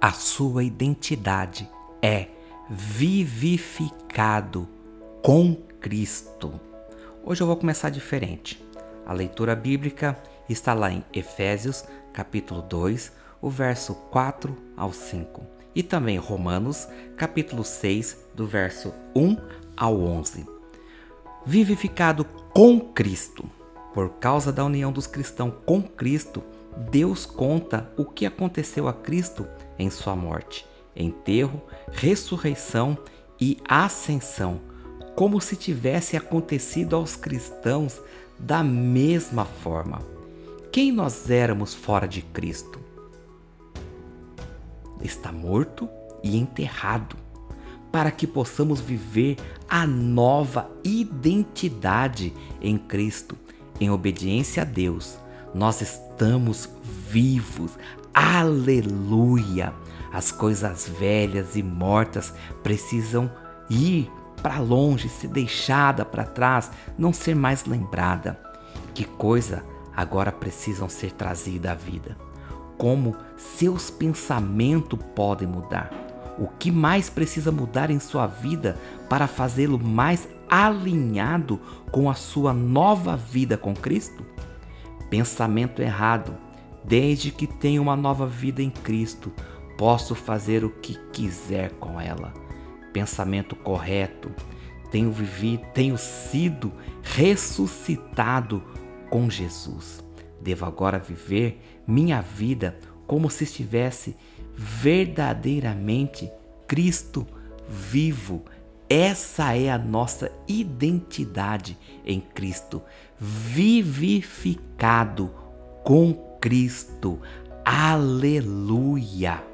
A sua identidade é vivificado com Cristo. Hoje eu vou começar diferente. A leitura bíblica está lá em Efésios, capítulo 2, o verso 4 ao 5, e também Romanos, capítulo 6, do verso 1 ao 11. Vivificado com Cristo. Por causa da união dos cristãos com Cristo, Deus conta o que aconteceu a Cristo em sua morte, enterro, ressurreição e ascensão, como se tivesse acontecido aos cristãos da mesma forma. Quem nós éramos fora de Cristo? Está morto e enterrado, para que possamos viver a nova identidade em Cristo, em obediência a Deus. Nós estamos vivos. Aleluia! As coisas velhas e mortas precisam ir para longe, ser deixada para trás, não ser mais lembrada. Que coisa agora precisam ser trazida à vida? Como seus pensamentos podem mudar? O que mais precisa mudar em sua vida para fazê-lo mais alinhado com a sua nova vida com Cristo? Pensamento errado. Desde que tenho uma nova vida em Cristo, posso fazer o que quiser com ela pensamento correto, tenho vivido, tenho sido ressuscitado com Jesus. Devo agora viver minha vida como se estivesse verdadeiramente Cristo vivo. Essa é a nossa identidade em Cristo, vivificado com Cristo. Aleluia!